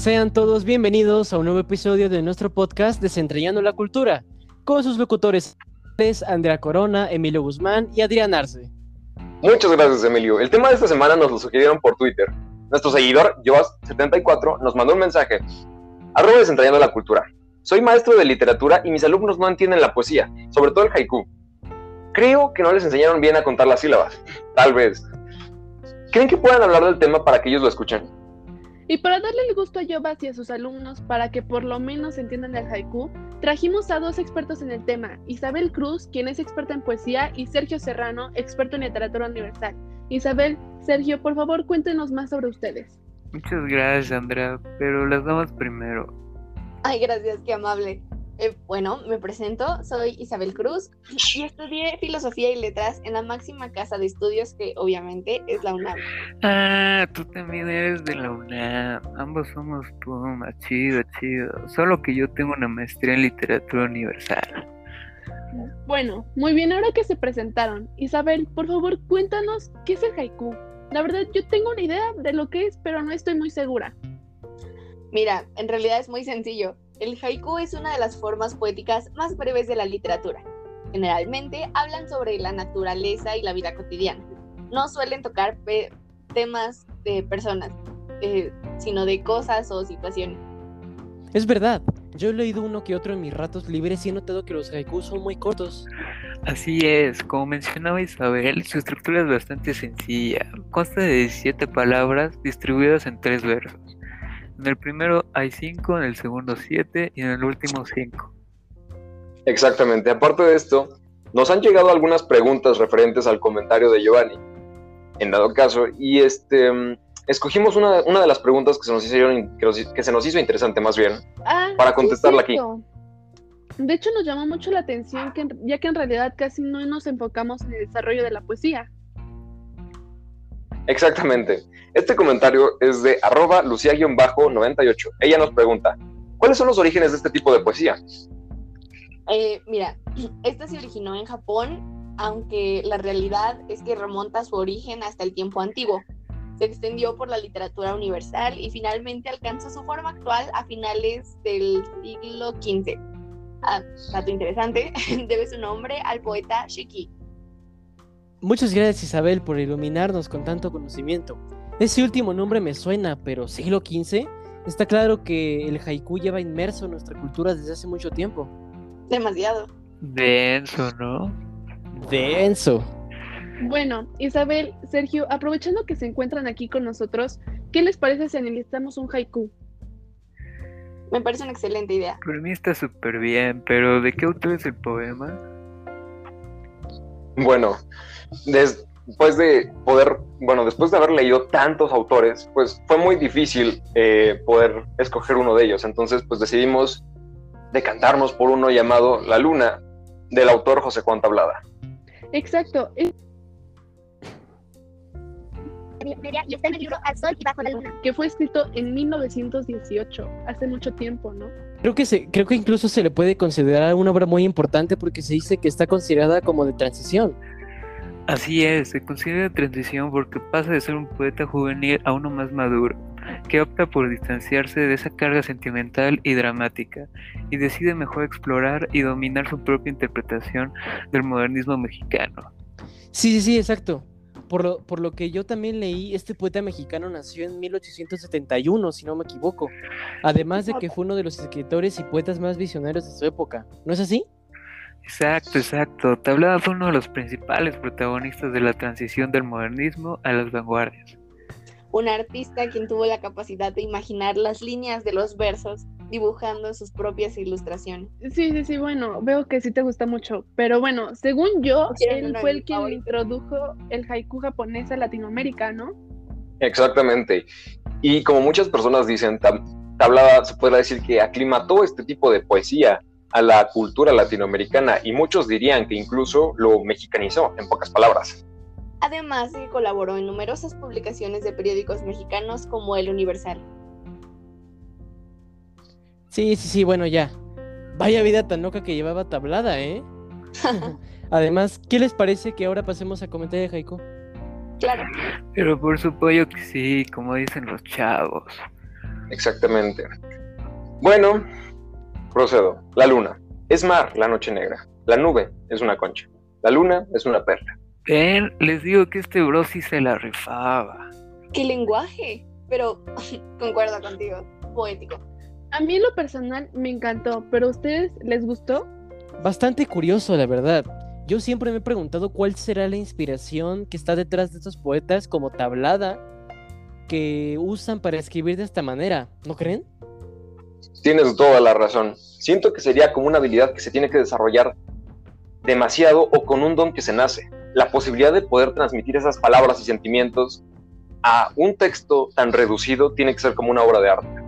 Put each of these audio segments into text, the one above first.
Sean todos bienvenidos a un nuevo episodio de nuestro podcast Desentrañando la Cultura, con sus locutores Andrea Corona, Emilio Guzmán y Adrián Arce. Muchas gracias, Emilio. El tema de esta semana nos lo sugirieron por Twitter. Nuestro seguidor, Joas74, nos mandó un mensaje. Arroba Desentrañando la Cultura. Soy maestro de literatura y mis alumnos no entienden la poesía, sobre todo el haiku. Creo que no les enseñaron bien a contar las sílabas. Tal vez. ¿Creen que puedan hablar del tema para que ellos lo escuchen? Y para darle el gusto a Yobas y a sus alumnos para que por lo menos entiendan el haiku, trajimos a dos expertos en el tema, Isabel Cruz, quien es experta en poesía, y Sergio Serrano, experto en literatura universal. Isabel, Sergio, por favor cuéntenos más sobre ustedes. Muchas gracias, Andrea, pero las damas primero. Ay, gracias, qué amable. Eh, bueno, me presento, soy Isabel Cruz y estudié filosofía y letras en la máxima casa de estudios que obviamente es la UNAM. Ah, tú también eres de la UNAM. Ambos somos Puma, chido, chido. Solo que yo tengo una maestría en literatura universal. Bueno, muy bien, ahora que se presentaron, Isabel, por favor, cuéntanos qué es el haiku. La verdad, yo tengo una idea de lo que es, pero no estoy muy segura. Mira, en realidad es muy sencillo. El haiku es una de las formas poéticas más breves de la literatura. Generalmente hablan sobre la naturaleza y la vida cotidiana. No suelen tocar temas de personas, eh, sino de cosas o situaciones. Es verdad, yo he leído uno que otro en mis ratos libres y he notado que los haikus son muy cortos. Así es, como mencionaba Isabel, su estructura es bastante sencilla. Consta de 17 palabras distribuidas en tres versos. En el primero hay cinco, en el segundo siete y en el último cinco. Exactamente. Aparte de esto, nos han llegado algunas preguntas referentes al comentario de Giovanni, en dado caso, y este escogimos una, de las preguntas que se nos hicieron, que, se nos hizo interesante más bien, ah, para contestarla aquí. De hecho, nos llamó mucho la atención, que, ya que en realidad casi no nos enfocamos en el desarrollo de la poesía. Exactamente. Este comentario es de arroba lucia-98. Ella nos pregunta, ¿cuáles son los orígenes de este tipo de poesía? Eh, mira, esta se originó en Japón, aunque la realidad es que remonta su origen hasta el tiempo antiguo. Se extendió por la literatura universal y finalmente alcanzó su forma actual a finales del siglo XV. Ah, dato interesante, debe su nombre al poeta Shiki. Muchas gracias Isabel por iluminarnos con tanto conocimiento. Ese último nombre me suena, pero siglo XV, está claro que el haiku lleva inmerso en nuestra cultura desde hace mucho tiempo. Demasiado. Denso, ¿no? Denso. Bueno, Isabel, Sergio, aprovechando que se encuentran aquí con nosotros, ¿qué les parece si analizamos un haiku? Me parece una excelente idea. Por mí está súper bien, pero ¿de qué autor es el poema? Bueno, después de poder, bueno, después de haber leído tantos autores, pues fue muy difícil eh, poder escoger uno de ellos. Entonces, pues decidimos decantarnos por uno llamado La Luna, del autor José Juan Tablada. Exacto. Que fue escrito en 1918, hace mucho tiempo, ¿no? Creo que, se, creo que incluso se le puede considerar una obra muy importante porque se dice que está considerada como de transición. Así es, se considera de transición porque pasa de ser un poeta juvenil a uno más maduro, que opta por distanciarse de esa carga sentimental y dramática, y decide mejor explorar y dominar su propia interpretación del modernismo mexicano. Sí, sí, sí, exacto. Por lo, por lo que yo también leí, este poeta mexicano nació en 1871, si no me equivoco. Además de que fue uno de los escritores y poetas más visionarios de su época. ¿No es así? Exacto, exacto. Tablada fue uno de los principales protagonistas de la transición del modernismo a las vanguardias. Un artista quien tuvo la capacidad de imaginar las líneas de los versos dibujando sus propias ilustraciones. Sí, sí, sí, bueno, veo que sí te gusta mucho, pero bueno, según yo, él fue el que introdujo el haiku japonés a Latinoamérica, ¿no? Exactamente. Y como muchas personas dicen, Tablada se puede decir que aclimató este tipo de poesía a la cultura latinoamericana y muchos dirían que incluso lo mexicanizó, en pocas palabras. Además, colaboró en numerosas publicaciones de periódicos mexicanos como El Universal. Sí, sí, sí, bueno, ya. Vaya vida tan loca que llevaba tablada, ¿eh? Además, ¿qué les parece que ahora pasemos a comentar de Haiku? Claro. Pero por supuesto que sí, como dicen los chavos. Exactamente. Bueno, procedo. La luna. Es mar, la noche negra. La nube es una concha. La luna es una perla. Ven, les digo que este bro sí se la rifaba. ¡Qué lenguaje! Pero concuerdo contigo, poético. A mí en lo personal me encantó, pero ¿a ustedes les gustó? Bastante curioso, la verdad. Yo siempre me he preguntado cuál será la inspiración que está detrás de estos poetas como tablada que usan para escribir de esta manera, ¿no creen? Tienes toda la razón. Siento que sería como una habilidad que se tiene que desarrollar demasiado o con un don que se nace. La posibilidad de poder transmitir esas palabras y sentimientos a un texto tan reducido tiene que ser como una obra de arte.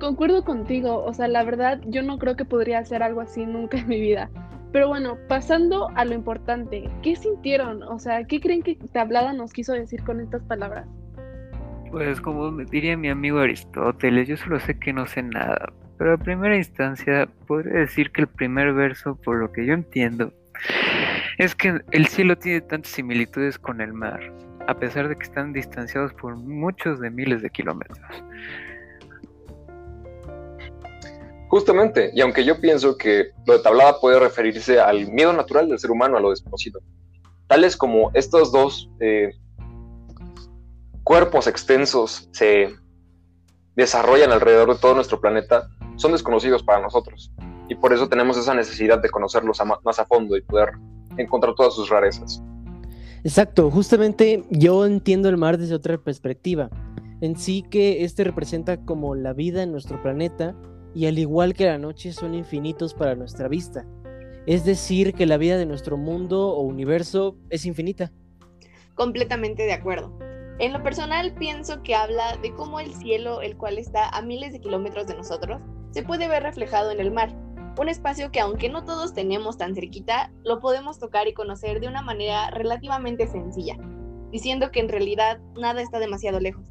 Concuerdo contigo, o sea, la verdad yo no creo que podría hacer algo así nunca en mi vida. Pero bueno, pasando a lo importante, ¿qué sintieron? O sea, ¿qué creen que Tablada nos quiso decir con estas palabras? Pues como diría mi amigo Aristóteles, yo solo sé que no sé nada, pero a primera instancia podría decir que el primer verso, por lo que yo entiendo, es que el cielo tiene tantas similitudes con el mar, a pesar de que están distanciados por muchos de miles de kilómetros. Justamente, y aunque yo pienso que lo de tablada puede referirse al miedo natural del ser humano a lo desconocido, tales como estos dos eh, cuerpos extensos se desarrollan alrededor de todo nuestro planeta, son desconocidos para nosotros. Y por eso tenemos esa necesidad de conocerlos más a fondo y poder encontrar todas sus rarezas. Exacto, justamente yo entiendo el mar desde otra perspectiva. En sí que este representa como la vida en nuestro planeta y al igual que la noche son infinitos para nuestra vista. Es decir, que la vida de nuestro mundo o universo es infinita. Completamente de acuerdo. En lo personal pienso que habla de cómo el cielo, el cual está a miles de kilómetros de nosotros, se puede ver reflejado en el mar. Un espacio que aunque no todos tenemos tan cerquita, lo podemos tocar y conocer de una manera relativamente sencilla, diciendo que en realidad nada está demasiado lejos.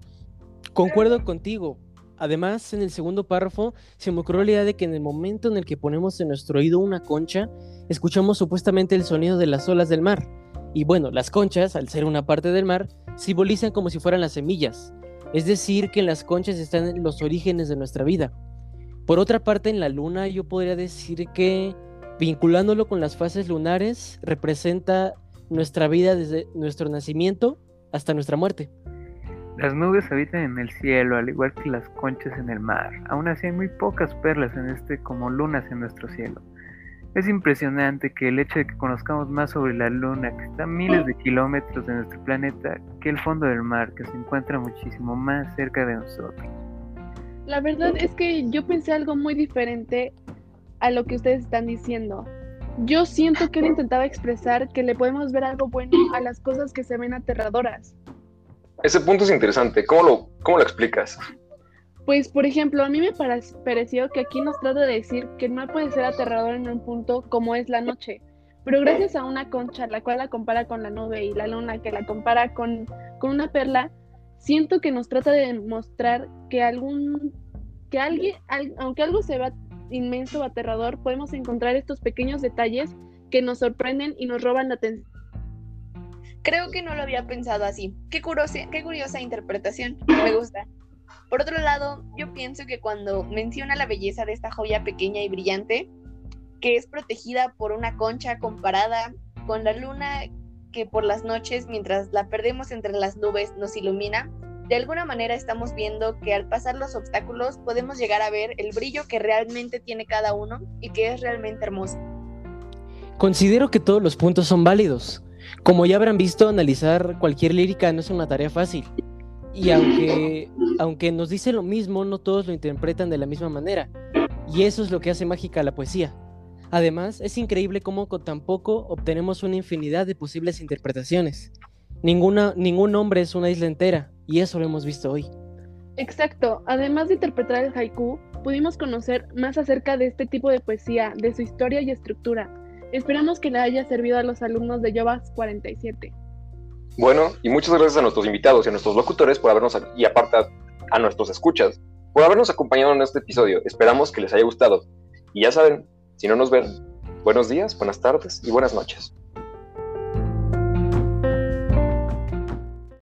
Concuerdo contigo. Además, en el segundo párrafo se me ocurrió la idea de que en el momento en el que ponemos en nuestro oído una concha, escuchamos supuestamente el sonido de las olas del mar. Y bueno, las conchas, al ser una parte del mar, simbolizan como si fueran las semillas. Es decir, que en las conchas están los orígenes de nuestra vida. Por otra parte, en la luna yo podría decir que, vinculándolo con las fases lunares, representa nuestra vida desde nuestro nacimiento hasta nuestra muerte. Las nubes habitan en el cielo, al igual que las conchas en el mar. Aún así hay muy pocas perlas en este como lunas en nuestro cielo. Es impresionante que el hecho de que conozcamos más sobre la luna, que está a miles de kilómetros de nuestro planeta, que el fondo del mar, que se encuentra muchísimo más cerca de nosotros. La verdad es que yo pensé algo muy diferente a lo que ustedes están diciendo. Yo siento que él intentaba expresar que le podemos ver algo bueno a las cosas que se ven aterradoras. Ese punto es interesante. ¿Cómo lo, cómo lo explicas? Pues, por ejemplo, a mí me pareció que aquí nos trata de decir que no puede ser aterrador en un punto como es la noche, pero gracias a una concha, la cual la compara con la nube y la luna, que la compara con, con una perla, siento que nos trata de mostrar que algún, que alguien, aunque algo se inmenso o aterrador, podemos encontrar estos pequeños detalles que nos sorprenden y nos roban la atención. Creo que no lo había pensado así. Qué curiosa, qué curiosa interpretación. Me gusta. Por otro lado, yo pienso que cuando menciona la belleza de esta joya pequeña y brillante, que es protegida por una concha comparada con la luna que por las noches, mientras la perdemos entre las nubes, nos ilumina, de alguna manera estamos viendo que al pasar los obstáculos podemos llegar a ver el brillo que realmente tiene cada uno y que es realmente hermoso. Considero que todos los puntos son válidos. Como ya habrán visto, analizar cualquier lírica no es una tarea fácil. Y aunque, aunque nos dice lo mismo, no todos lo interpretan de la misma manera. Y eso es lo que hace mágica la poesía. Además, es increíble cómo con tan poco obtenemos una infinidad de posibles interpretaciones. Ninguna, ningún hombre es una isla entera, y eso lo hemos visto hoy. Exacto. Además de interpretar el haiku, pudimos conocer más acerca de este tipo de poesía, de su historia y estructura. Esperamos que le haya servido a los alumnos de Yovas 47. Bueno, y muchas gracias a nuestros invitados y a nuestros locutores por habernos, y aparte a, nuestros escuchas, por habernos acompañado en este episodio. Esperamos que les haya gustado. Y ya saben, si no nos ven, buenos días, buenas tardes y buenas noches.